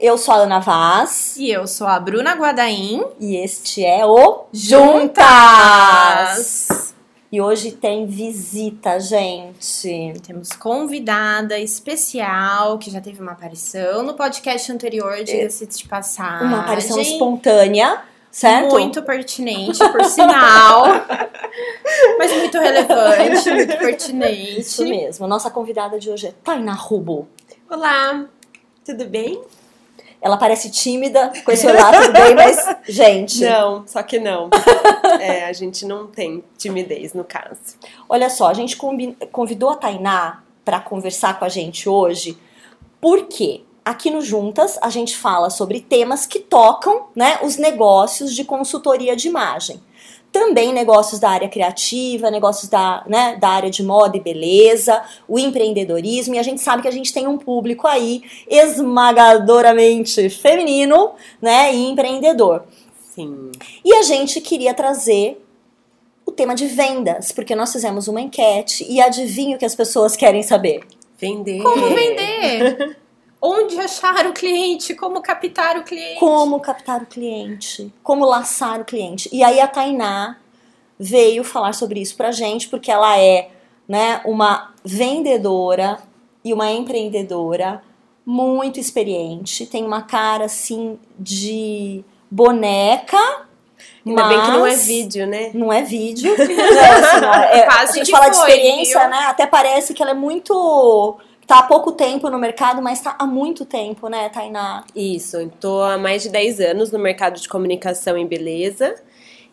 eu sou a Ana Vaz. E eu sou a Bruna Guadaim. E este é o Juntas! E hoje tem visita, gente. Temos convidada especial que já teve uma aparição no podcast anterior, diga-se de passagem. Uma aparição espontânea, certo? Muito pertinente, por sinal. mas muito relevante, muito pertinente. Isso mesmo. Nossa convidada de hoje é Tainá Rubo. Olá, tudo bem? Ela parece tímida com esse olhar, bem, mas, gente. Não, só que não. é, a gente não tem timidez no caso. Olha só, a gente convidou a Tainá para conversar com a gente hoje, porque aqui no Juntas a gente fala sobre temas que tocam né, os negócios de consultoria de imagem também negócios da área criativa, negócios da, né, da área de moda e beleza, o empreendedorismo, e a gente sabe que a gente tem um público aí esmagadoramente feminino, né, e empreendedor. Sim. E a gente queria trazer o tema de vendas, porque nós fizemos uma enquete e adivinha o que as pessoas querem saber? Vender. Como vender? Onde achar o cliente? Como captar o cliente? Como captar o cliente? Como laçar o cliente? E aí a Tainá veio falar sobre isso pra gente, porque ela é né, uma vendedora e uma empreendedora muito experiente, tem uma cara assim de boneca. Ainda mas bem que não é vídeo, né? Não é vídeo. Assim, é, Quase a gente fala de foi, experiência, viu? né? Até parece que ela é muito tá há pouco tempo no mercado, mas tá há muito tempo, né, Tainá? Isso, estou há mais de 10 anos no mercado de comunicação e beleza.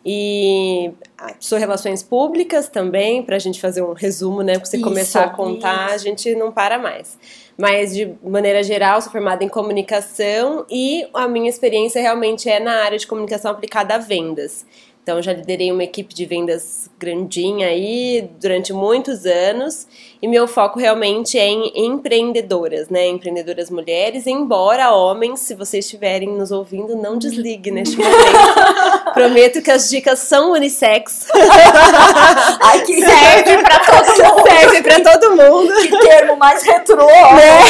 E ah, sou relações públicas também, pra gente fazer um resumo, né? Pra você Isso, começar a contar, a gente não para mais. Mas, de maneira geral, sou formada em comunicação e a minha experiência realmente é na área de comunicação aplicada a vendas. Então, já liderei uma equipe de vendas grandinha aí durante muitos anos e meu foco realmente é em empreendedoras, né? Empreendedoras mulheres, embora homens, se vocês estiverem nos ouvindo, não desligue neste momento. Prometo que as dicas são unissex. Ai, que Serve pra todo mundo. Serve pra todo mundo. que termo mais retrô, né?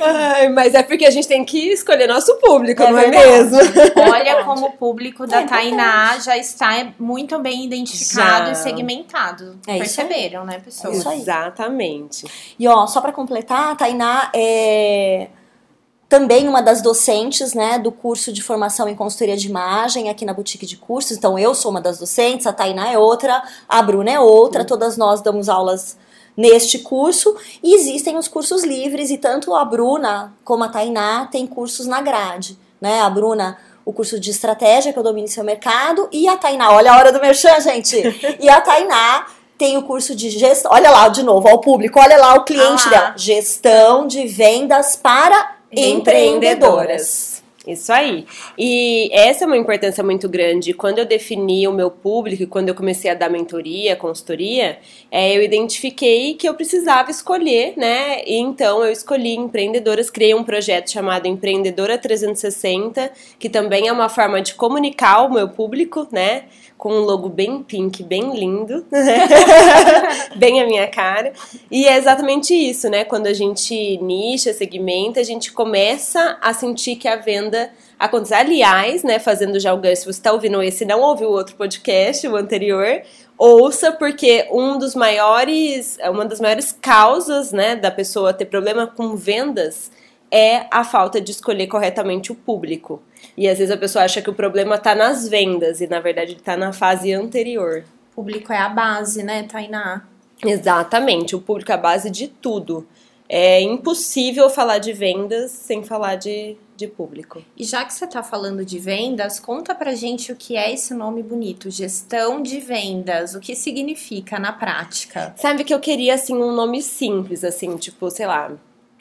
Ai, mas é porque a gente tem que escolher nosso público, É não é verdade. mesmo? Olha como o público da É Tainá já está muito bem identificado Já. e segmentado. É isso aí. Perceberam, né, pessoas? isso aí. Exatamente. E ó, só pra completar, a Tainá é também uma das docentes, né, do curso de formação em consultoria de imagem aqui na Boutique de Cursos. Então eu sou uma das docentes, a Tainá é outra, a Bruna é outra, todas nós damos aulas neste curso e existem os cursos livres e tanto a Bruna como a Tainá tem cursos na grade, né? A Bruna o curso de estratégia que eu domine seu mercado e a Tainá, olha a hora do merchan, gente. E a Tainá tem o curso de gestão, olha lá de novo, ao público, olha lá o cliente Ah dela, gestão de vendas para empreendedoras. Isso aí. E essa é uma importância muito grande. Quando eu defini o meu público e quando eu comecei a dar mentoria, consultoria, é, eu identifiquei que eu precisava escolher, né? E então eu escolhi empreendedoras, criei um projeto chamado Empreendedora 360, que também é uma forma de comunicar o meu público, né? Com um logo bem pink, bem lindo, bem a minha cara. E é exatamente isso, né? Quando a gente nicha, segmenta, a gente começa a sentir que a venda acontece. Aliás, né, fazendo já o ganho, se você está ouvindo esse e não ouviu o outro podcast, o anterior, ouça, porque um dos maiores, uma das maiores causas, né, da pessoa ter problema com vendas é a falta de escolher corretamente o público. E às vezes a pessoa acha que o problema está nas vendas e na verdade ele está na fase anterior. O público é a base, né, Tainá? Exatamente, o público é a base de tudo. É impossível falar de vendas sem falar de, de público. E já que você tá falando de vendas, conta pra gente o que é esse nome bonito, gestão de vendas, o que significa na prática. Sabe que eu queria, assim, um nome simples, assim, tipo, sei lá,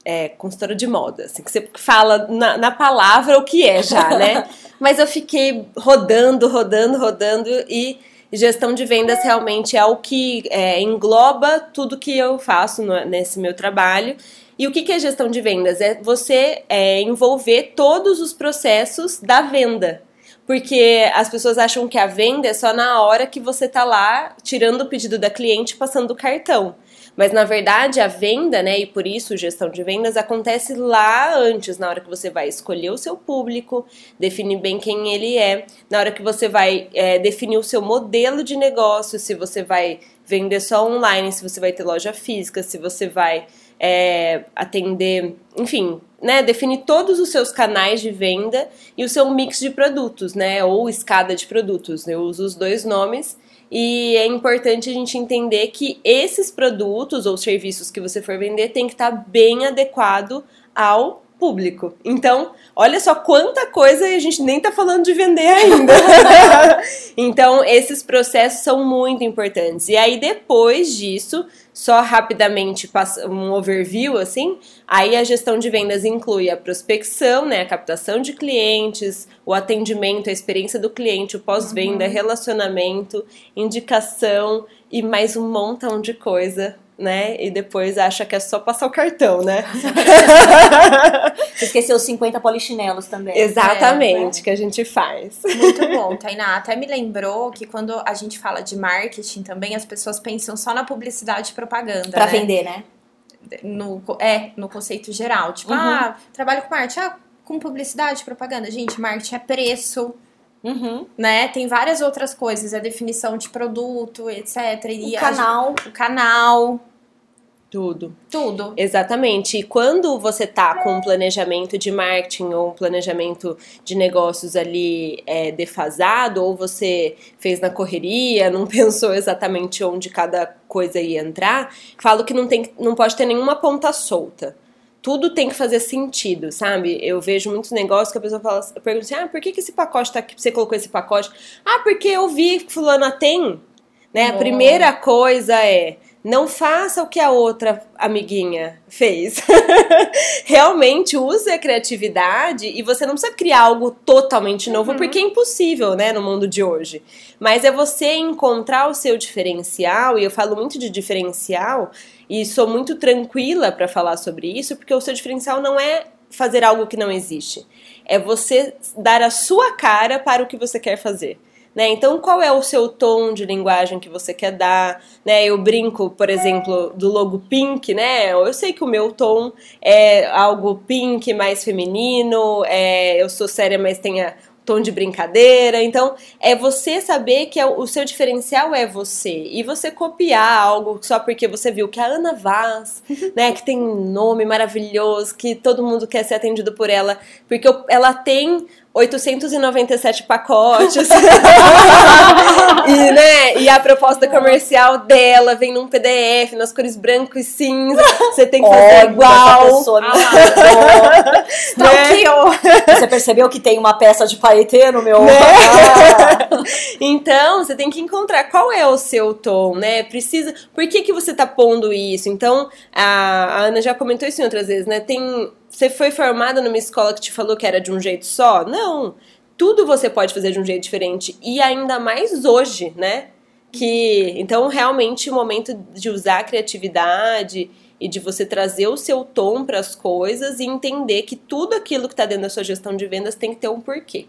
é, consultora de moda, assim, que você fala na, na palavra o que é já, né? Mas eu fiquei rodando, rodando, rodando e gestão de vendas realmente é o que é, engloba tudo que eu faço no- nesse meu trabalho. E o que, que é gestão de vendas? É você é, envolver todos os processos da venda. Porque as pessoas acham que a venda é só na hora que você tá lá tirando o pedido da cliente e passando o cartão. Mas na verdade a venda, né, e por isso gestão de vendas acontece lá antes, na hora que você vai escolher o seu público, definir bem quem ele é, na hora que você vai é, definir o seu modelo de negócio, se você vai vender só online, se você vai ter loja física, se você vai é, atender, enfim, né, definir todos os seus canais de venda e o seu mix de produtos, né, ou escada de produtos. Eu uso os dois nomes e é importante a gente entender que esses produtos ou serviços que você for vender tem que estar bem adequado ao público. Então, olha só quanta coisa e a gente nem tá falando de vender ainda. então, esses processos são muito importantes. E aí, depois disso, só rapidamente um overview assim, aí a gestão de vendas inclui a prospecção, né, a captação de clientes, o atendimento, a experiência do cliente, o pós-venda, uhum. relacionamento, indicação e mais um montão de coisa né? E depois acha que é só passar o cartão, né? Você esqueceu os 50 polichinelos também. Exatamente, é, que a gente faz. Muito bom, Tainá. Até me lembrou que quando a gente fala de marketing também, as pessoas pensam só na publicidade e propaganda. Pra né? vender, né? No, é, no conceito geral. Tipo, uhum. ah, trabalho com marketing, ah, com publicidade, propaganda. Gente, marketing é preço. Uhum. Né? Tem várias outras coisas, a definição de produto, etc. E o canal. O canal. Tudo. Tudo. Exatamente. E quando você tá com um planejamento de marketing ou um planejamento de negócios ali é, defasado, ou você fez na correria, não pensou exatamente onde cada coisa ia entrar, falo que não, tem, não pode ter nenhuma ponta solta tudo tem que fazer sentido, sabe? Eu vejo muitos negócios que a pessoa fala, pergunta assim: ah, por que, que esse pacote tá aqui? Você colocou esse pacote? Ah, porque eu vi que fulana tem. Né? A primeira coisa é não faça o que a outra amiguinha fez. Realmente use a criatividade e você não precisa criar algo totalmente novo, uhum. porque é impossível, né, no mundo de hoje. Mas é você encontrar o seu diferencial, e eu falo muito de diferencial, e sou muito tranquila para falar sobre isso, porque o seu diferencial não é fazer algo que não existe. É você dar a sua cara para o que você quer fazer. Né? Então, qual é o seu tom de linguagem que você quer dar? Né? Eu brinco, por exemplo, do logo pink, né? Eu sei que o meu tom é algo pink mais feminino, é, eu sou séria, mas tenha tom de brincadeira. Então, é você saber que é o seu diferencial é você. E você copiar algo só porque você viu que a Ana Vaz, né, que tem um nome maravilhoso, que todo mundo quer ser atendido por ela, porque ela tem 897 pacotes. e, né, e a proposta comercial dela vem num PDF, nas cores branco e cinza. Você tem que fazer Olha, igual. Pessoa ah, né? Você percebeu que tem uma peça de paetê no meu. Né? Ah. então, você tem que encontrar qual é o seu tom, né? Precisa. Por que, que você tá pondo isso? Então, a, a Ana já comentou isso em outras vezes, né? Tem você foi formada numa escola que te falou que era de um jeito só? Não. Tudo você pode fazer de um jeito diferente. E ainda mais hoje, né? Que então realmente o momento de usar a criatividade e de você trazer o seu tom para as coisas e entender que tudo aquilo que está dentro da sua gestão de vendas tem que ter um porquê.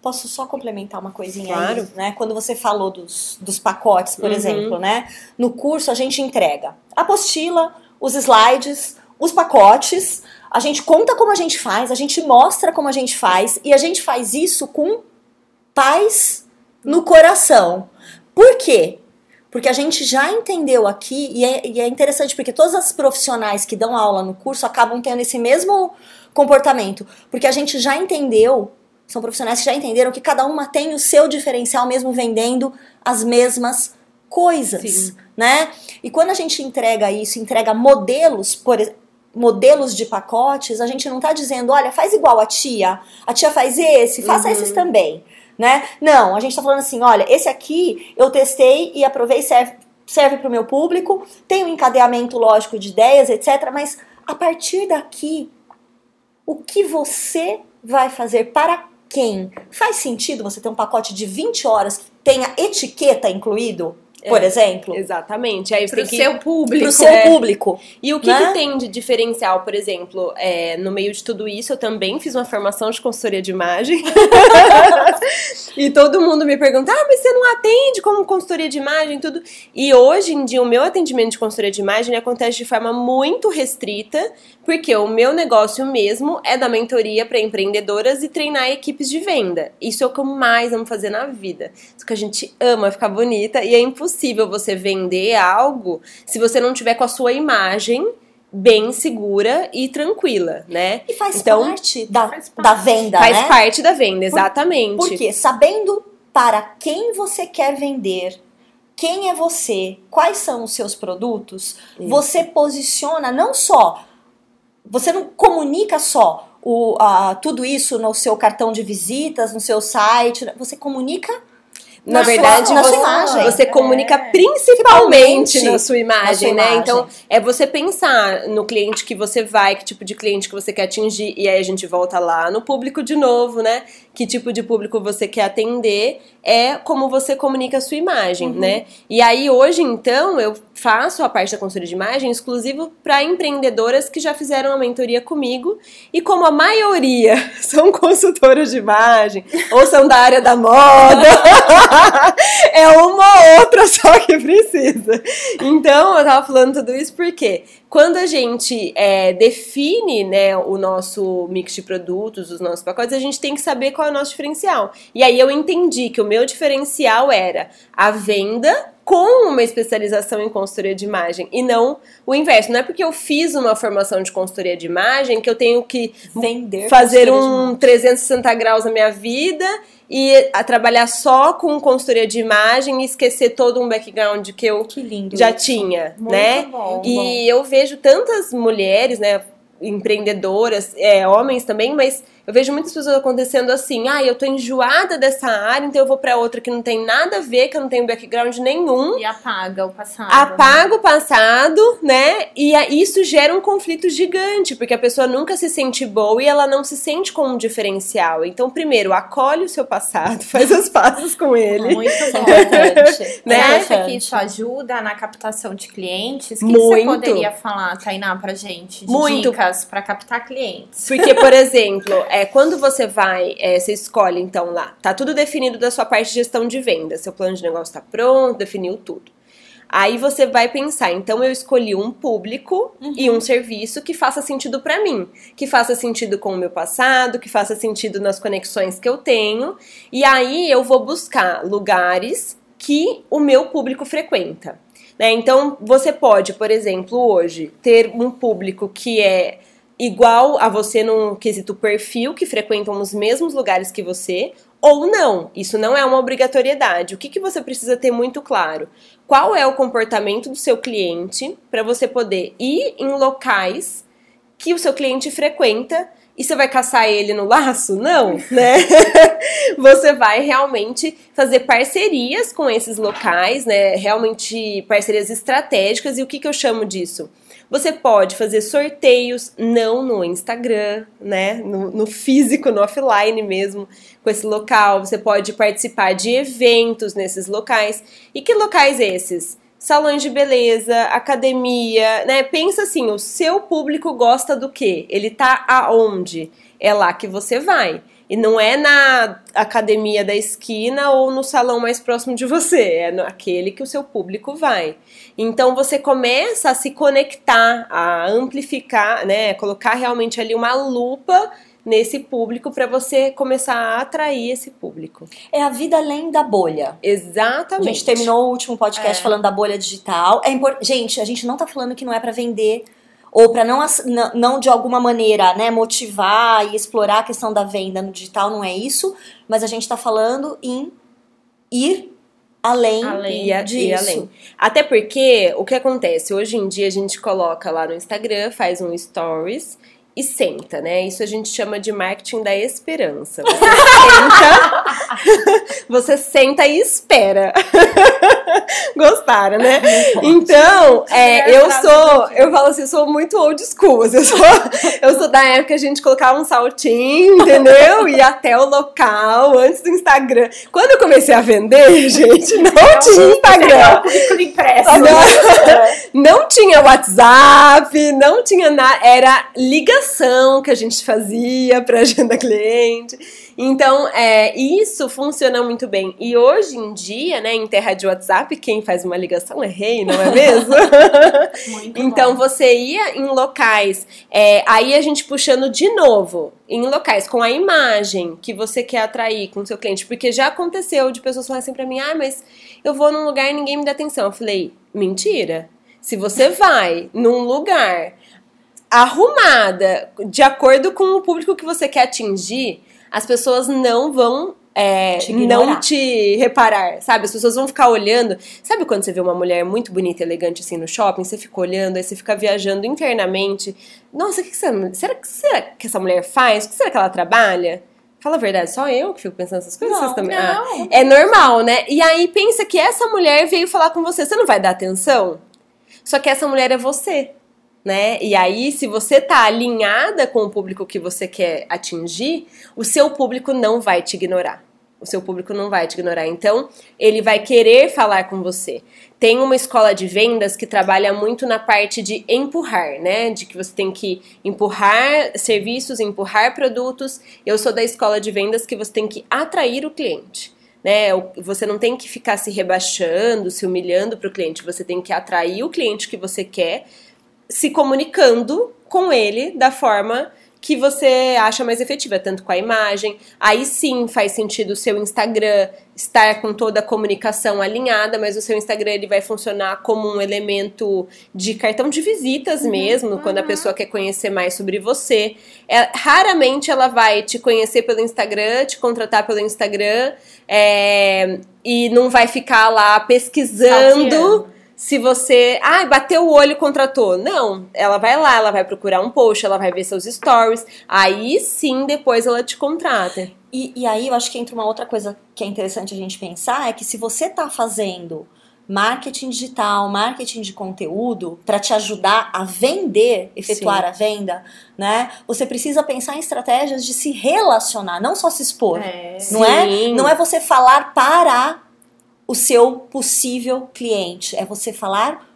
Posso só complementar uma coisinha claro. aí, né? Quando você falou dos, dos pacotes, por uhum. exemplo, né? No curso a gente entrega a apostila, os slides, os pacotes, a gente conta como a gente faz, a gente mostra como a gente faz e a gente faz isso com paz no coração. Por quê? Porque a gente já entendeu aqui, e é, e é, interessante porque todas as profissionais que dão aula no curso acabam tendo esse mesmo comportamento. Porque a gente já entendeu, são profissionais que já entenderam que cada uma tem o seu diferencial mesmo vendendo as mesmas coisas, Sim. né? E quando a gente entrega isso, entrega modelos, por modelos de pacotes, a gente não está dizendo, olha, faz igual a tia, a tia faz esse, faça uhum. esses também, né? Não, a gente está falando assim, olha, esse aqui eu testei e aprovei, serve, serve para o meu público, tem um encadeamento lógico de ideias, etc. Mas a partir daqui, o que você vai fazer para quem? Faz sentido você ter um pacote de 20 horas que tenha etiqueta incluído? Por é, exemplo. Exatamente. Aí pro que, seu público. Pro seu é. público. E o que, né? que, tem de diferencial, por exemplo, é, no meio de tudo isso, eu também fiz uma formação de consultoria de imagem. e todo mundo me pergunta, ah, mas você não atende como consultoria de imagem tudo. E hoje em dia, o meu atendimento de consultoria de imagem acontece de forma muito restrita, porque o meu negócio mesmo é da mentoria para empreendedoras e treinar equipes de venda. Isso é o que eu mais amo fazer na vida. Isso que a gente ama ficar bonita e é impossível você vender algo se você não tiver com a sua imagem bem segura e tranquila, né? E faz então, parte da, faz parte. da venda, faz né? parte da venda, exatamente. Por, porque sabendo para quem você quer vender, quem é você, quais são os seus produtos, Isso. você posiciona não só, você não comunica só o, uh, tudo isso no seu cartão de visitas, no seu site, você comunica na, na verdade, sua, na você, imagem. você comunica é. principalmente na sua imagem, na sua né? Imagem. Então, é você pensar no cliente que você vai, que tipo de cliente que você quer atingir, e aí a gente volta lá no público de novo, né? Que tipo de público você quer atender, é como você comunica a sua imagem, uhum. né? E aí, hoje, então, eu faço a parte da consultoria de imagem exclusivo para empreendedoras que já fizeram a mentoria comigo, e como a maioria são consultoras de imagem, ou são da área da moda. é uma ou outra só que precisa. Então, eu tava falando tudo isso porque quando a gente é, define né, o nosso mix de produtos, os nossos pacotes, a gente tem que saber qual é o nosso diferencial. E aí eu entendi que o meu diferencial era a venda com uma especialização em consultoria de imagem e não o inverso. Não é porque eu fiz uma formação de consultoria de imagem que eu tenho que Vender fazer um 360 graus na minha vida e a trabalhar só com consultoria de imagem e esquecer todo um background que eu que já isso. tinha, Muito né? Bom, e bom. eu vejo tantas mulheres, né, empreendedoras, é, homens também, mas eu vejo muitas pessoas acontecendo assim, ah, eu tô enjoada dessa área, então eu vou para outra que não tem nada a ver, que eu não tenho background nenhum. E apaga o passado. Apaga né? o passado, né? E isso gera um conflito gigante, porque a pessoa nunca se sente boa e ela não se sente com um diferencial. Então, primeiro, acolhe o seu passado, faz as pazes com ele. Muito importante. né? Você acha que isso ajuda na captação de clientes? O que você poderia falar, Tainá, pra gente? De Muito. dicas para captar clientes? Porque, por exemplo, é, quando você vai, é, você escolhe então lá, tá tudo definido da sua parte de gestão de venda, seu plano de negócio tá pronto, definiu tudo. Aí você vai pensar, então eu escolhi um público uhum. e um serviço que faça sentido para mim, que faça sentido com o meu passado, que faça sentido nas conexões que eu tenho, e aí eu vou buscar lugares que o meu público frequenta. Né? Então você pode, por exemplo, hoje ter um público que é igual a você no quesito perfil, que frequentam os mesmos lugares que você, ou não. Isso não é uma obrigatoriedade. O que, que você precisa ter muito claro? Qual é o comportamento do seu cliente para você poder ir em locais que o seu cliente frequenta e você vai caçar ele no laço? Não, né? você vai realmente fazer parcerias com esses locais, né? Realmente parcerias estratégicas. E o que, que eu chamo disso? Você pode fazer sorteios, não no Instagram, né? No, no, físico, no offline mesmo, com esse local. Você pode participar de eventos nesses locais. E que locais esses? Salões de beleza, academia, né? Pensa assim, o seu público gosta do quê? Ele tá aonde? É lá que você vai. E não é na academia da esquina ou no salão mais próximo de você, é naquele que o seu público vai. Então você começa a se conectar, a amplificar, né, colocar realmente ali uma lupa nesse público para você começar a atrair esse público. É a vida além da bolha. Exatamente. A gente terminou o último podcast é. falando da bolha digital. É import... Gente, a gente não tá falando que não é para vender ou para não, não de alguma maneira né, motivar e explorar a questão da venda no digital, não é isso, mas a gente está falando em ir além, além disso. Ir além. Até porque o que acontece? Hoje em dia a gente coloca lá no Instagram, faz um stories e senta, né? Isso a gente chama de marketing da esperança. Você senta você senta e espera. Gostaram, né? Então, é, eu sou, eu falo assim, eu sou muito old school. Eu sou, eu sou da época que a gente colocava um saltinho, entendeu? E até o local, antes do Instagram. Quando eu comecei a vender, gente, não tinha Instagram. Não, não tinha WhatsApp, não tinha nada. Era ligação que a gente fazia para agenda cliente. Então, é, isso funciona muito bem. E hoje em dia, né, em terra de WhatsApp, quem faz uma ligação é rei, não é mesmo? então, bom. você ia em locais, é, aí a gente puxando de novo, em locais com a imagem que você quer atrair com o seu cliente, porque já aconteceu de pessoas falarem assim pra mim, ah, mas eu vou num lugar e ninguém me dá atenção. Eu falei, mentira. Se você vai num lugar arrumada, de acordo com o público que você quer atingir, as pessoas não vão é, te não te reparar, sabe? As pessoas vão ficar olhando. Sabe quando você vê uma mulher muito bonita e elegante assim no shopping, você fica olhando, aí você fica viajando internamente. Nossa, o que, que você, será, que será que essa mulher faz? O que será que ela trabalha? Fala a verdade, só eu que fico pensando essas coisas? Não, também? Não. Ah, é normal, né? E aí pensa que essa mulher veio falar com você, você não vai dar atenção? Só que essa mulher é você né? E aí, se você tá alinhada com o público que você quer atingir, o seu público não vai te ignorar. O seu público não vai te ignorar. Então, ele vai querer falar com você. Tem uma escola de vendas que trabalha muito na parte de empurrar, né? De que você tem que empurrar serviços, empurrar produtos. Eu sou da escola de vendas que você tem que atrair o cliente. Né? Você não tem que ficar se rebaixando, se humilhando para o cliente. Você tem que atrair o cliente que você quer se comunicando com ele da forma que você acha mais efetiva, tanto com a imagem. Aí sim faz sentido o seu Instagram estar com toda a comunicação alinhada, mas o seu Instagram ele vai funcionar como um elemento de cartão de visitas uhum, mesmo, uhum. quando a pessoa quer conhecer mais sobre você. É, raramente ela vai te conhecer pelo Instagram, te contratar pelo Instagram é, e não vai ficar lá pesquisando. Salteando se você, ah, bateu o olho e contratou. Não, ela vai lá, ela vai procurar um post, ela vai ver seus stories, aí sim depois ela te contrata. E, e aí eu acho que entra uma outra coisa que é interessante a gente pensar, é que se você tá fazendo marketing digital, marketing de conteúdo para te ajudar a vender, efetuar Sim. a venda, né? Você precisa pensar em estratégias de se relacionar, não só se expor, é. não é? Não é você falar para o seu possível cliente. É você falar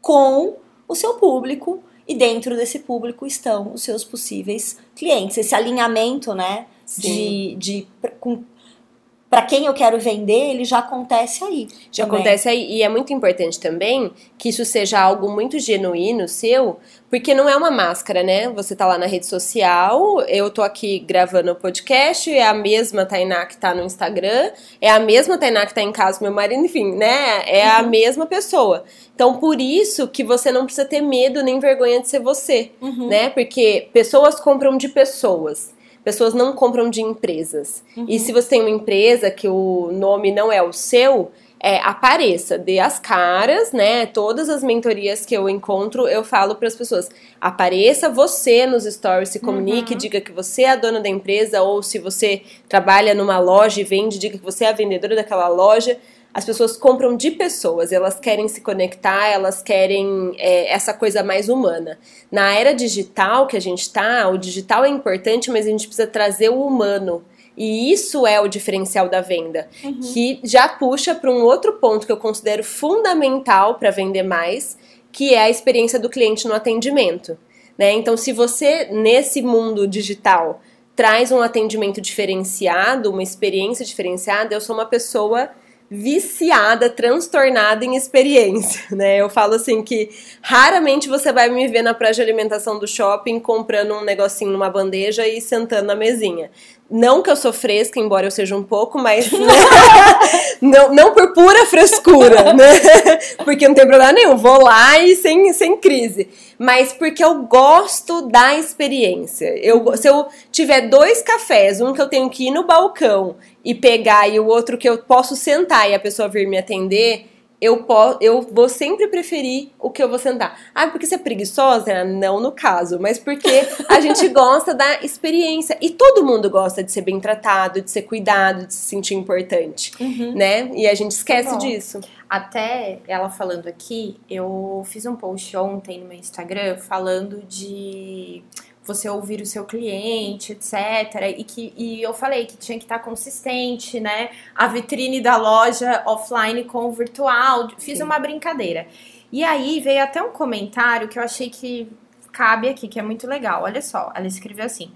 com o seu público e dentro desse público estão os seus possíveis clientes. Esse alinhamento, né? Sim. De, de com, para quem eu quero vender, ele já acontece aí. Já também. acontece aí. E é muito importante também que isso seja algo muito genuíno seu, porque não é uma máscara, né? Você tá lá na rede social, eu tô aqui gravando o podcast, é a mesma Tainá que tá no Instagram, é a mesma Tainá que tá em casa com meu marido, enfim, né? É uhum. a mesma pessoa. Então, por isso que você não precisa ter medo nem vergonha de ser você, uhum. né? Porque pessoas compram de pessoas pessoas não compram de empresas. Uhum. E se você tem uma empresa que o nome não é o seu, é, apareça, dê as caras, né? Todas as mentorias que eu encontro, eu falo para as pessoas: apareça você nos stories, se comunique, uhum. diga que você é a dona da empresa, ou se você trabalha numa loja e vende, diga que você é a vendedora daquela loja as pessoas compram de pessoas, elas querem se conectar, elas querem é, essa coisa mais humana. Na era digital que a gente está, o digital é importante, mas a gente precisa trazer o humano. E isso é o diferencial da venda, uhum. que já puxa para um outro ponto que eu considero fundamental para vender mais, que é a experiência do cliente no atendimento. Né? Então, se você, nesse mundo digital, traz um atendimento diferenciado, uma experiência diferenciada, eu sou uma pessoa viciada, transtornada em experiência, né? Eu falo assim que raramente você vai me ver na praia de alimentação do shopping comprando um negocinho numa bandeja e sentando na mesinha. Não que eu sou fresca, embora eu seja um pouco, mas né? não, não por pura frescura, né? Porque não tem problema nenhum, vou lá e sem, sem crise. Mas porque eu gosto da experiência. Eu, se eu tiver dois cafés, um que eu tenho que ir no balcão e pegar e o outro que eu posso sentar e a pessoa vir me atender, eu, posso, eu vou sempre preferir o que eu vou sentar. Ah, porque você é preguiçosa? Não no caso, mas porque a gente gosta da experiência. E todo mundo gosta de ser bem tratado, de ser cuidado, de se sentir importante, uhum. né? E a gente esquece tá disso. Até ela falando aqui, eu fiz um post ontem no meu Instagram falando de você ouvir o seu cliente, etc. E, que, e eu falei que tinha que estar consistente, né? A vitrine da loja offline com o virtual. Fiz Sim. uma brincadeira. E aí veio até um comentário que eu achei que cabe aqui, que é muito legal. Olha só, ela escreveu assim.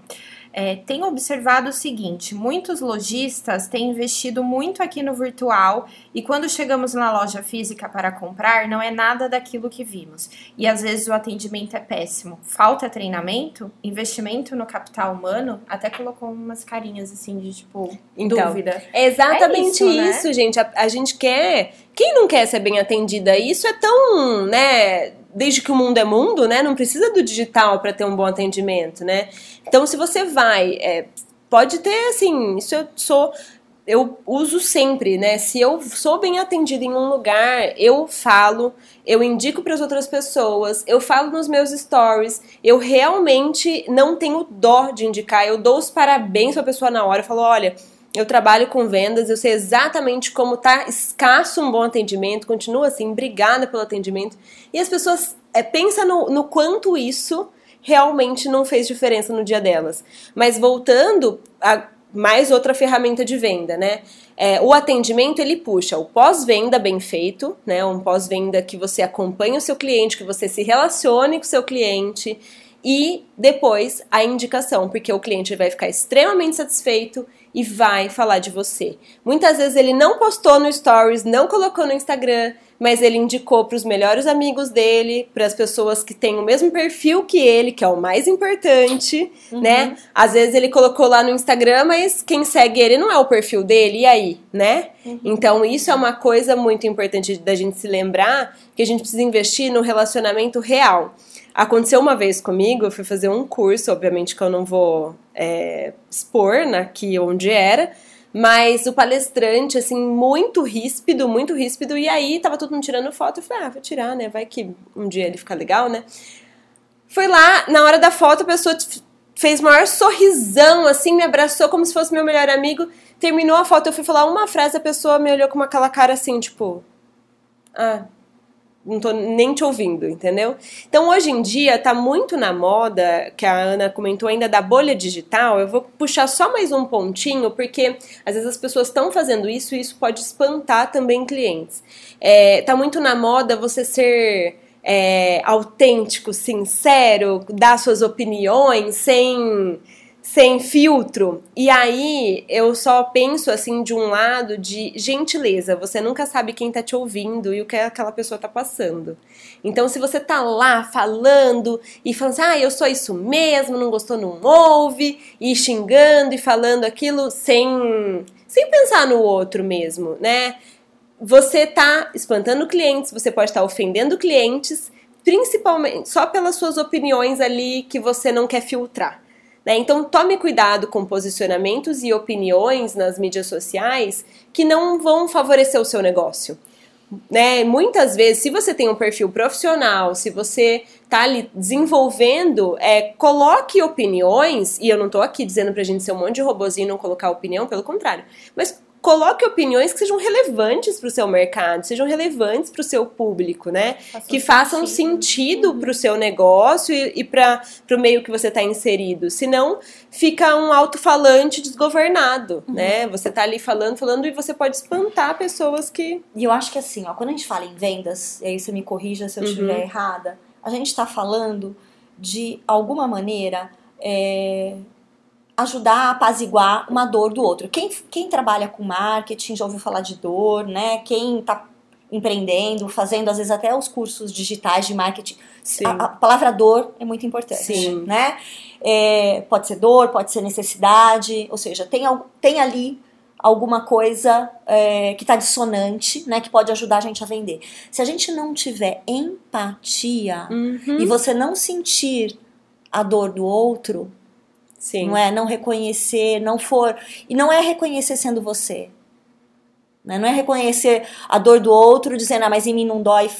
É, tenho observado o seguinte: muitos lojistas têm investido muito aqui no virtual e quando chegamos na loja física para comprar, não é nada daquilo que vimos. E às vezes o atendimento é péssimo. Falta treinamento, investimento no capital humano, até colocou umas carinhas assim de tipo então, dúvida. É exatamente é isso, isso né? gente. A, a gente quer. Quem não quer ser bem atendida? Isso é tão, né? Desde que o mundo é mundo, né? Não precisa do digital para ter um bom atendimento, né? Então, se você vai, é, pode ter assim, isso eu sou eu uso sempre, né? Se eu sou bem atendida em um lugar, eu falo, eu indico para as outras pessoas, eu falo nos meus stories, eu realmente não tenho dó de indicar, eu dou os parabéns para a pessoa na hora, eu falo, olha, eu trabalho com vendas, eu sei exatamente como tá escasso um bom atendimento, continua assim, obrigada pelo atendimento. E as pessoas é, pensam no, no quanto isso realmente não fez diferença no dia delas. Mas voltando a mais outra ferramenta de venda, né? É, o atendimento ele puxa o pós-venda bem feito, né? Um pós-venda que você acompanhe o seu cliente, que você se relacione com o seu cliente e depois a indicação, porque o cliente vai ficar extremamente satisfeito e vai falar de você. Muitas vezes ele não postou no Stories, não colocou no Instagram, mas ele indicou para os melhores amigos dele, para as pessoas que têm o mesmo perfil que ele, que é o mais importante, uhum. né? Às vezes ele colocou lá no Instagram, mas quem segue ele não é o perfil dele, e aí, né? Uhum. Então isso é uma coisa muito importante da gente se lembrar que a gente precisa investir no relacionamento real. Aconteceu uma vez comigo, eu fui fazer um curso, obviamente que eu não vou é, expor aqui onde era, mas o palestrante, assim, muito ríspido, muito ríspido, e aí tava todo mundo tirando foto, eu falei, ah, vou tirar, né, vai que um dia ele fica legal, né. Foi lá, na hora da foto, a pessoa fez maior sorrisão, assim, me abraçou como se fosse meu melhor amigo, terminou a foto, eu fui falar uma frase, a pessoa me olhou com aquela cara assim, tipo, ah, não tô nem te ouvindo, entendeu? Então hoje em dia tá muito na moda, que a Ana comentou ainda da bolha digital. Eu vou puxar só mais um pontinho, porque às vezes as pessoas estão fazendo isso e isso pode espantar também clientes. É, tá muito na moda você ser é, autêntico, sincero, dar suas opiniões sem sem filtro. E aí eu só penso assim de um lado de gentileza. Você nunca sabe quem tá te ouvindo e o que aquela pessoa tá passando. Então, se você tá lá falando e falando assim, ah, eu sou isso mesmo, não gostou, não ouve, e xingando e falando aquilo sem, sem pensar no outro mesmo, né? Você tá espantando clientes, você pode estar tá ofendendo clientes, principalmente só pelas suas opiniões ali que você não quer filtrar. Né? Então, tome cuidado com posicionamentos e opiniões nas mídias sociais que não vão favorecer o seu negócio. Né? Muitas vezes, se você tem um perfil profissional, se você está ali desenvolvendo, é, coloque opiniões, e eu não estou aqui dizendo para a gente ser um monte de robozinho e não colocar opinião, pelo contrário, mas coloque opiniões que sejam relevantes para o seu mercado, sejam relevantes para o seu público, né? Façam que façam sentido uhum. para o seu negócio e, e para o meio que você está inserido. Senão, fica um alto-falante desgovernado, uhum. né? Você está ali falando, falando e você pode espantar pessoas que. E eu acho que assim, ó, quando a gente fala em vendas, e aí você me corrija se eu uhum. estiver errada, a gente está falando de alguma maneira. É, ajudar a apaziguar uma dor do outro. Quem, quem trabalha com marketing já ouviu falar de dor, né? Quem está empreendendo, fazendo às vezes até os cursos digitais de marketing. A, a, palavra dor é muito importante, Sim. né? É, pode ser dor, pode ser necessidade, ou seja, tem, tem ali alguma coisa é, que está dissonante, né, que pode ajudar a gente a vender. Se a gente não tiver empatia uhum. e você não sentir a dor do outro, Sim. Não é não reconhecer, não for. E não é reconhecer sendo você. Né? Não é reconhecer a dor do outro dizendo, ah, mas em mim não dói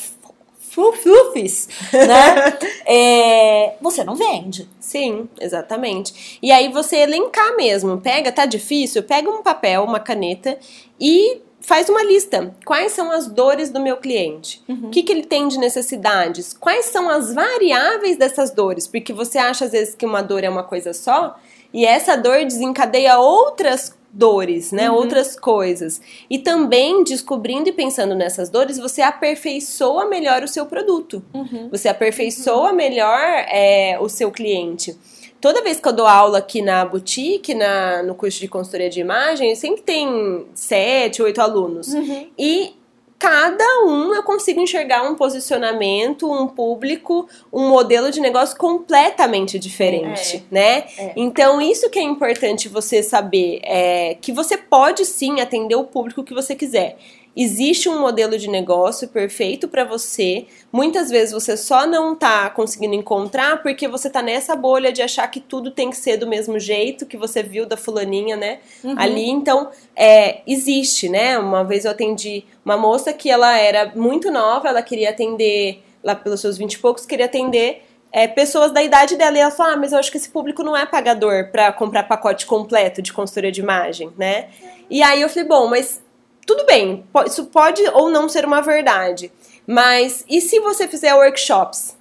flufis, né? é, você não vende. Sim, exatamente. E aí você elencar mesmo. Pega, tá difícil? Pega um papel, uma caneta e faz uma lista. Quais são as dores do meu cliente? Uhum. O que, que ele tem de necessidades? Quais são as variáveis dessas dores? Porque você acha às vezes que uma dor é uma coisa só e essa dor desencadeia outras dores, né? Uhum. Outras coisas. E também descobrindo e pensando nessas dores, você aperfeiçoa melhor o seu produto. Uhum. Você aperfeiçoa melhor é, o seu cliente. Toda vez que eu dou aula aqui na boutique, na, no curso de consultoria de imagem, sempre tem sete, oito alunos. Uhum. E cada um eu consigo enxergar um posicionamento, um público, um modelo de negócio completamente diferente, é. né? É. Então, isso que é importante você saber, é que você pode sim atender o público que você quiser. Existe um modelo de negócio perfeito para você. Muitas vezes você só não tá conseguindo encontrar porque você tá nessa bolha de achar que tudo tem que ser do mesmo jeito que você viu da fulaninha, né? Uhum. Ali, então, é, existe, né? Uma vez eu atendi uma moça que ela era muito nova, ela queria atender, lá pelos seus vinte e poucos, queria atender é, pessoas da idade dela. E ela falou: ah, mas eu acho que esse público não é pagador para comprar pacote completo de consultoria de imagem, né? E aí eu falei: bom, mas tudo bem, isso pode ou não ser uma verdade, mas e se você fizer workshops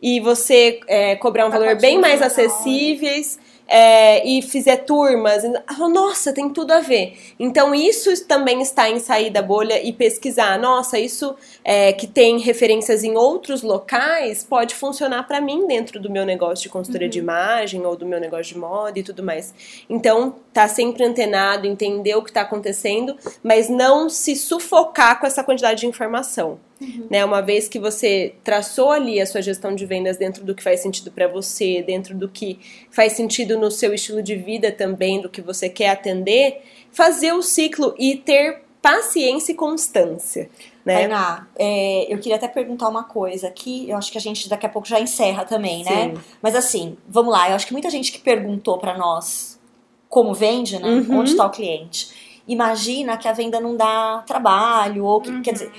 e você é, cobrar um valor bem mais acessíveis é, e fizer turmas, nossa, tem tudo a ver. Então isso também está em sair da bolha e pesquisar. Nossa, isso é, que tem referências em outros locais pode funcionar para mim dentro do meu negócio de consultoria uhum. de imagem ou do meu negócio de moda e tudo mais. Então tá sempre antenado, entender o que está acontecendo, mas não se sufocar com essa quantidade de informação. Uhum. Né? Uma vez que você traçou ali a sua gestão de vendas dentro do que faz sentido para você, dentro do que faz sentido no seu estilo de vida também, do que você quer atender, fazer o ciclo e ter paciência e constância. Né? Tainá, é, eu queria até perguntar uma coisa aqui, eu acho que a gente daqui a pouco já encerra também, né? Sim. Mas assim, vamos lá, eu acho que muita gente que perguntou para nós como vende, né? Uhum. Onde está o cliente? Imagina que a venda não dá trabalho, ou que, uhum. quer dizer,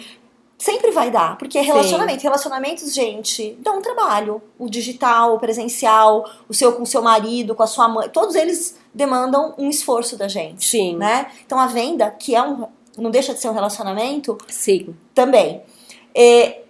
Sempre vai dar, porque é relacionamento. Sim. Relacionamentos, gente, dão um trabalho. O digital, o presencial, o seu com o seu marido, com a sua mãe, todos eles demandam um esforço da gente. Sim. Né? Então a venda, que é um. não deixa de ser um relacionamento. Sim. Também. É,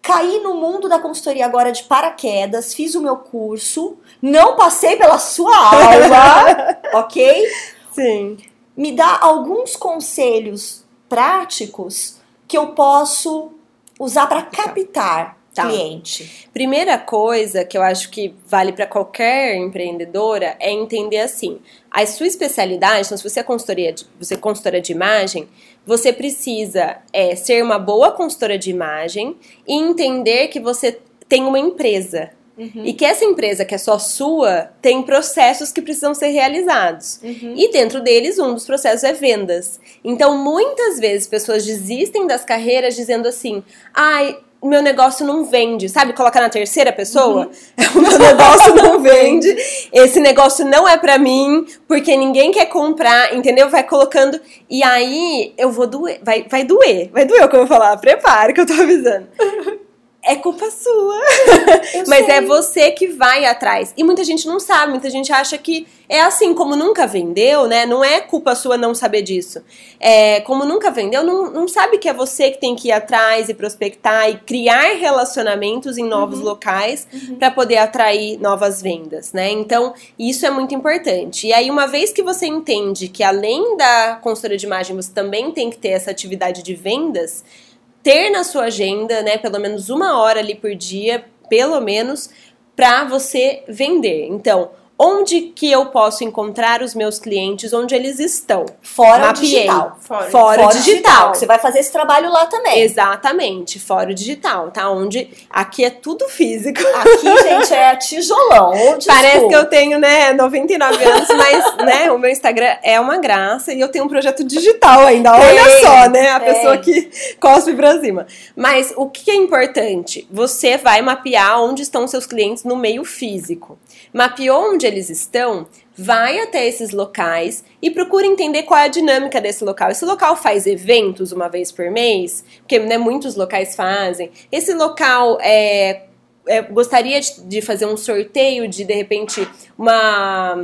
caí no mundo da consultoria agora de paraquedas, fiz o meu curso, não passei pela sua aula, ok? Sim. Me dá alguns conselhos práticos que eu posso usar para captar tá. cliente? Primeira coisa que eu acho que vale para qualquer empreendedora é entender assim: a sua especialidade, então se você é consultoria de, você é consultora de imagem, você precisa é, ser uma boa consultora de imagem e entender que você tem uma empresa. Uhum. E que essa empresa que é só sua tem processos que precisam ser realizados. Uhum. E dentro deles, um dos processos é vendas. Então, muitas vezes, pessoas desistem das carreiras dizendo assim: ai, o meu negócio não vende, sabe? Colocar na terceira pessoa. Uhum. O meu negócio não vende, esse negócio não é para mim, porque ninguém quer comprar, entendeu? Vai colocando. E aí eu vou doer, vai, vai doer, vai doer o que eu vou falar. Prepare que eu tô avisando. é culpa sua. Mas é você que vai atrás. E muita gente não sabe, muita gente acha que é assim, como nunca vendeu, né? Não é culpa sua não saber disso. É, como nunca vendeu, não, não sabe que é você que tem que ir atrás e prospectar e criar relacionamentos em novos uhum. locais uhum. para poder atrair novas vendas, né? Então, isso é muito importante. E aí, uma vez que você entende que além da consultoria de imagem, você também tem que ter essa atividade de vendas, ter na sua agenda, né, pelo menos uma hora ali por dia, pelo menos, para você vender. Então, onde que eu posso encontrar os meus clientes, onde eles estão. Fora Mapeei. o digital. Fora, fora, fora digital. digital. Você vai fazer esse trabalho lá também. Exatamente, fora o digital, tá? Onde aqui é tudo físico. Aqui, gente, é tijolão. Parece que eu tenho, né, 99 anos, mas, né, o meu Instagram é uma graça e eu tenho um projeto digital ainda. Olha só, né, a pessoa que cospe pra cima. Mas o que é importante? Você vai mapear onde estão seus clientes no meio físico. Mapeou onde eles estão, vai até esses locais e procura entender qual é a dinâmica desse local. Esse local faz eventos uma vez por mês, porque né, muitos locais fazem. Esse local é, é gostaria de, de fazer um sorteio de de repente uma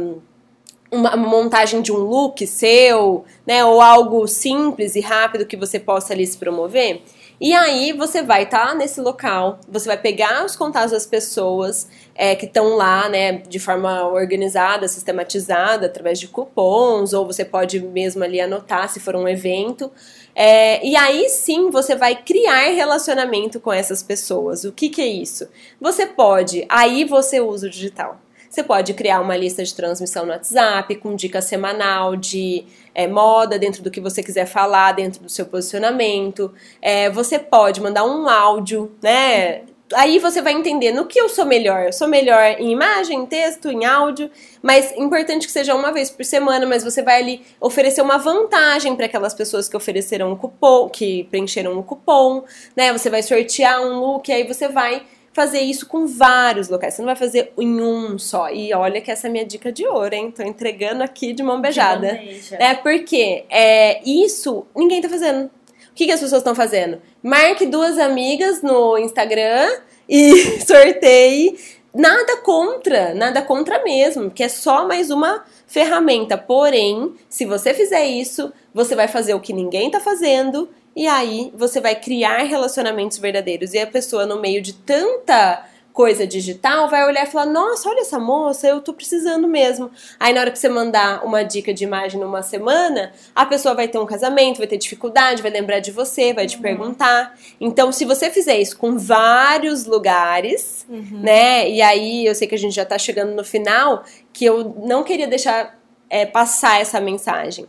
uma montagem de um look seu, né, ou algo simples e rápido que você possa ali se promover. E aí você vai estar tá nesse local, você vai pegar os contatos das pessoas é, que estão lá, né, de forma organizada, sistematizada, através de cupons, ou você pode mesmo ali anotar se for um evento. É, e aí sim você vai criar relacionamento com essas pessoas. O que, que é isso? Você pode, aí você usa o digital. Você pode criar uma lista de transmissão no WhatsApp com dica semanal de é, moda dentro do que você quiser falar, dentro do seu posicionamento. É, você pode mandar um áudio, né? Aí você vai entender no que eu sou melhor. Eu sou melhor em imagem, em texto, em áudio, mas importante que seja uma vez por semana, mas você vai ali oferecer uma vantagem para aquelas pessoas que ofereceram um cupom, que preencheram um cupom, né? Você vai sortear um look, aí você vai fazer isso com vários locais. Você não vai fazer em um só. E olha que essa é a minha dica de ouro, hein? Tô entregando aqui de mão beijada. É porque é, isso ninguém tá fazendo. O que, que as pessoas estão fazendo? Marque duas amigas no Instagram e sorteie. Nada contra, nada contra mesmo, que é só mais uma ferramenta. Porém, se você fizer isso, você vai fazer o que ninguém tá fazendo e aí você vai criar relacionamentos verdadeiros. E a pessoa, no meio de tanta coisa digital, vai olhar e falar: Nossa, olha essa moça, eu tô precisando mesmo. Aí, na hora que você mandar uma dica de imagem numa semana, a pessoa vai ter um casamento, vai ter dificuldade, vai lembrar de você, vai te uhum. perguntar. Então, se você fizer isso com vários lugares, uhum. né? E aí, eu sei que a gente já tá chegando no final, que eu não queria deixar é, passar essa mensagem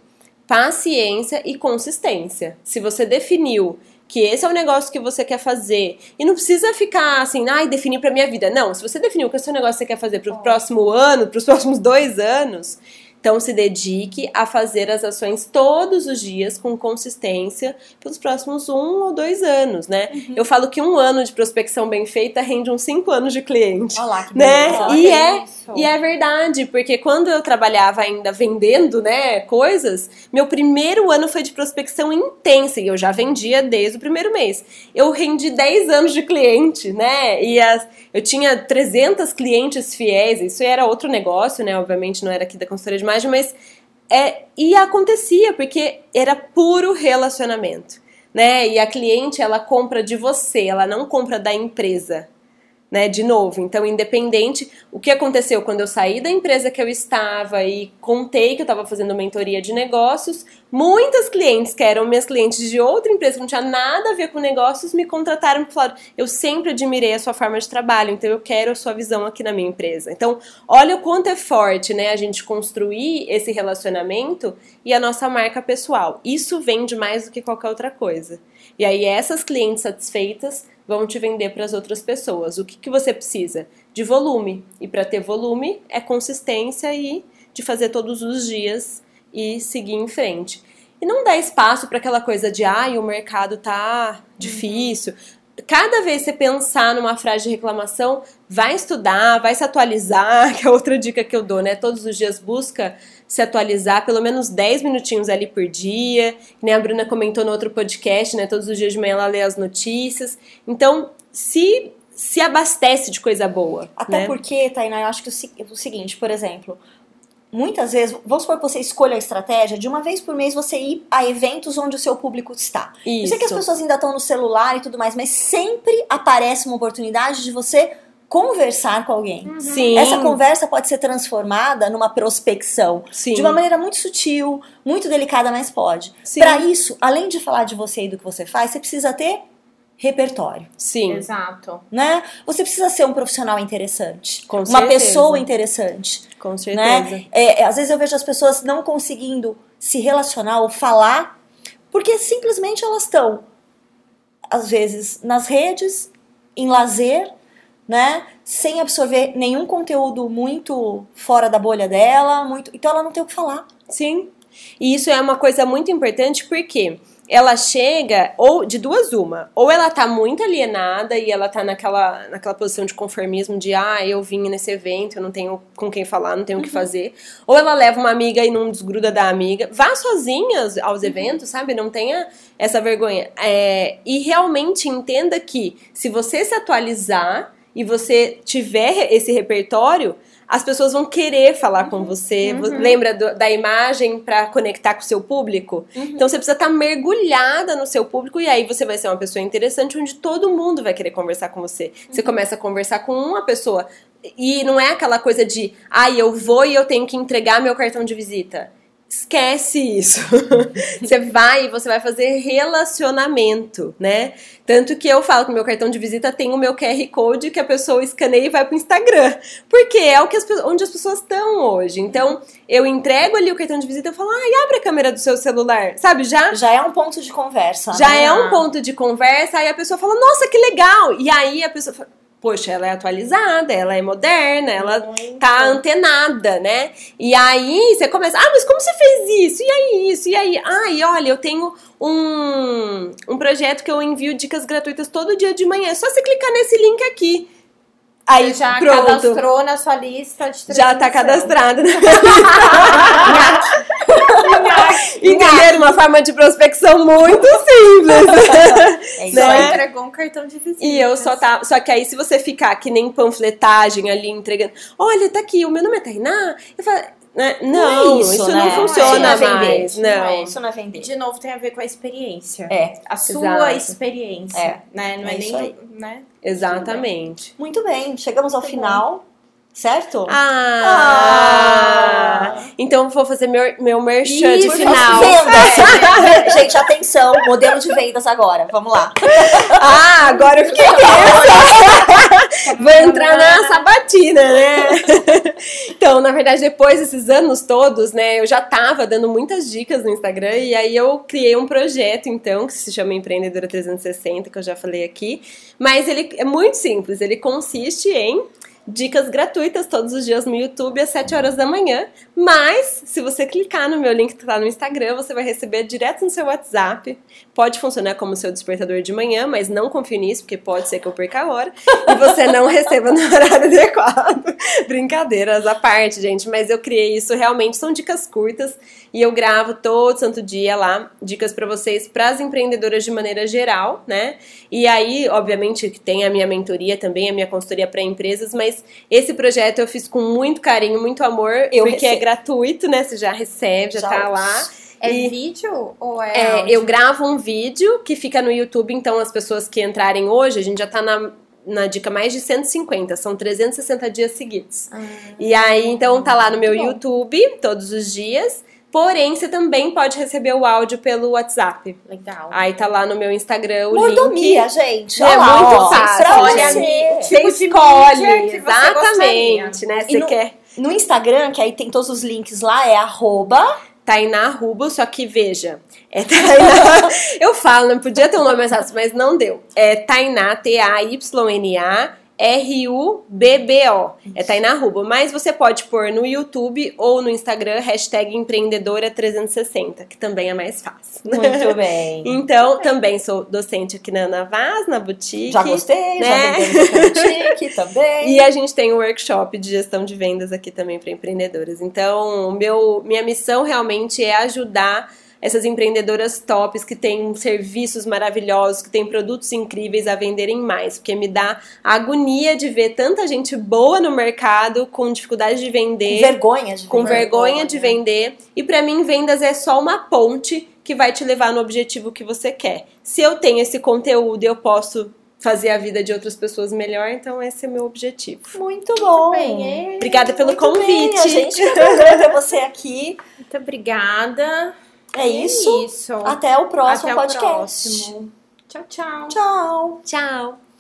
paciência e consistência. Se você definiu que esse é o negócio que você quer fazer e não precisa ficar assim, ai, definir para minha vida. Não, se você definiu que esse é o negócio que você quer fazer para o próximo ano, para os próximos dois anos, então se dedique a fazer as ações todos os dias com consistência pelos próximos um ou dois anos, né? Uhum. Eu falo que um ano de prospecção bem feita rende uns cinco anos de cliente. Olá, que né? E é, e é verdade, porque quando eu trabalhava ainda vendendo, né, coisas, meu primeiro ano foi de prospecção intensa e eu já vendia desde o primeiro mês. Eu rendi 10 anos de cliente, né? E as, eu tinha 300 clientes fiéis, isso era outro negócio, né? Obviamente não era aqui da consultoria de mas é, e acontecia porque era puro relacionamento, né? E a cliente ela compra de você, ela não compra da empresa né, de novo. Então, independente, o que aconteceu quando eu saí da empresa que eu estava e contei que eu estava fazendo mentoria de negócios, muitas clientes que eram minhas clientes de outra empresa que não tinha nada a ver com negócios me contrataram e falaram: "Eu sempre admirei a sua forma de trabalho, então eu quero a sua visão aqui na minha empresa". Então, olha o quanto é forte, né, a gente construir esse relacionamento e a nossa marca pessoal. Isso vende mais do que qualquer outra coisa. E aí essas clientes satisfeitas vão te vender para as outras pessoas. O que, que você precisa? De volume. E para ter volume é consistência e de fazer todos os dias e seguir em frente. E não dá espaço para aquela coisa de ai, o mercado tá difícil. Cada vez que você pensar numa frase de reclamação, vai estudar, vai se atualizar, que é outra dica que eu dou, né? Todos os dias busca se atualizar pelo menos 10 minutinhos ali por dia. Nem a Bruna comentou no outro podcast, né? Todos os dias de manhã ela lê as notícias. Então, se se abastece de coisa boa. Até né? porque, Tainá, eu acho que o, o seguinte, por exemplo, muitas vezes, vamos supor que você escolha a estratégia de uma vez por mês você ir a eventos onde o seu público está. Isso. Eu sei que as pessoas ainda estão no celular e tudo mais, mas sempre aparece uma oportunidade de você conversar com alguém. Uhum. Sim. Essa conversa pode ser transformada numa prospecção Sim. de uma maneira muito sutil, muito delicada, mas pode. Para isso, além de falar de você e do que você faz, você precisa ter repertório. Sim. Exato. Né? Você precisa ser um profissional interessante. Com uma certeza. pessoa interessante. Com certeza. Né? É, é, às vezes eu vejo as pessoas não conseguindo se relacionar ou falar porque simplesmente elas estão, às vezes, nas redes, em lazer, né? Sem absorver nenhum conteúdo muito fora da bolha dela, muito. Então ela não tem o que falar. Sim. E isso é uma coisa muito importante porque ela chega, ou de duas uma, ou ela tá muito alienada e ela tá naquela, naquela posição de conformismo de ah, eu vim nesse evento, eu não tenho com quem falar, não tenho o que fazer. Ou ela leva uma amiga e não desgruda da amiga. Vá sozinha aos eventos, sabe? Não tenha essa vergonha. É, e realmente entenda que se você se atualizar e você tiver esse repertório, as pessoas vão querer falar com você. Uhum. Lembra do, da imagem para conectar com o seu público? Uhum. Então você precisa estar tá mergulhada no seu público e aí você vai ser uma pessoa interessante onde todo mundo vai querer conversar com você. Uhum. Você começa a conversar com uma pessoa e não é aquela coisa de, ai, ah, eu vou e eu tenho que entregar meu cartão de visita esquece isso. você vai e você vai fazer relacionamento, né? Tanto que eu falo que meu cartão de visita tem o meu QR Code que a pessoa escaneia e vai pro Instagram. Porque é o que as, onde as pessoas estão hoje. Então, eu entrego ali o cartão de visita e falo, ai, abre a câmera do seu celular. Sabe, já... Já é um ponto de conversa, Já né? é um ponto de conversa, aí a pessoa fala, nossa, que legal! E aí a pessoa fala, poxa, ela é atualizada, ela é moderna, ela Muito. tá antenada, né? E aí você começa, ah, mas como você fez isso? E aí isso? E aí? Ai, olha, eu tenho um, um projeto que eu envio dicas gratuitas todo dia de manhã. É só você clicar nesse link aqui. Aí, já pronto. cadastrou na sua lista de Já tá cadastrado na minha lista. Entenderam? Uma forma de prospecção muito simples. É, né? Só entregou um cartão de visita. E eu só tá. Só que aí, se você ficar que nem panfletagem ali entregando, olha, tá aqui, o meu nome é Tainá. Eu falo, né? Não, não é isso, isso né? não funciona não é mais. Não. não é. Isso não é vender. De novo, tem a ver com a experiência. É. A sua experiência. É. Né? Não é, é nem. Né? Exatamente. Muito bem, chegamos ao Muito final. Bom. Certo? Ah, ah, Então vou fazer meu, meu merchan Isso, de final. Vendas. Gente, atenção, modelo de vendas agora. Vamos lá. Ah, agora eu fiquei Vou entrar na sabatina, né? Então, na verdade, depois desses anos todos, né, eu já tava dando muitas dicas no Instagram e aí eu criei um projeto, então, que se chama Empreendedora 360, que eu já falei aqui. Mas ele é muito simples, ele consiste em dicas gratuitas todos os dias no YouTube às 7 horas da manhã. Mas, se você clicar no meu link que está no Instagram, você vai receber direto no seu WhatsApp. Pode funcionar como seu despertador de manhã, mas não confie nisso, porque pode ser que eu perca a hora e você não receba no horário adequado. Brincadeiras à parte, gente, mas eu criei isso realmente, são dicas curtas e eu gravo todo santo dia lá dicas para vocês, para as empreendedoras de maneira geral, né? E aí, obviamente, tem a minha mentoria também, a minha consultoria para empresas, mas esse projeto eu fiz com muito carinho, muito amor, eu porque é gratuito, né? Você já recebe, já, já tá lá. É e, vídeo ou é, é Eu gravo um vídeo que fica no YouTube, então as pessoas que entrarem hoje, a gente já tá na na dica mais de 150, são 360 dias seguidos. Ah, e aí, então, tá lá no meu YouTube todos os dias. Porém, você também pode receber o áudio pelo WhatsApp. Legal. Aí tá lá no meu Instagram o Mordomia, link. gente. É lá, muito ó, fácil. Olha, você, você tipo escolhe. Exatamente, né? Você no, quer. No Instagram, que aí tem todos os links lá, é arroba. Tainá Rubo, só que veja, é Tainá, eu falo, não podia ter um nome mais fácil, mas não deu. É Tainá, T-A-Y-N-A, R-U-B-B-O. É Tainá Rubo. Mas você pode pôr no YouTube ou no Instagram, hashtag empreendedora360, que também é mais fácil. Muito bem. então, também sou docente aqui na Ana Vaz, na boutique. Já gostei, né? já na boutique também. E a gente tem um workshop de gestão de vendas aqui também para empreendedoras. Então, meu, minha missão realmente é ajudar essas empreendedoras tops que têm serviços maravilhosos, que têm produtos incríveis a venderem mais, porque me dá agonia de ver tanta gente boa no mercado com dificuldade de vender, com vergonha de, com vergonha de vender. E para mim vendas é só uma ponte que vai te levar no objetivo que você quer. Se eu tenho esse conteúdo, eu posso fazer a vida de outras pessoas melhor, então esse é meu objetivo. Muito bom. Bem, é. Obrigada pelo Muito convite. Bem. A gente que ter você aqui. Muito obrigada. É, isso. isso. Até o próximo Até podcast. O próximo. Tchau, tchau. Tchau. Tchau.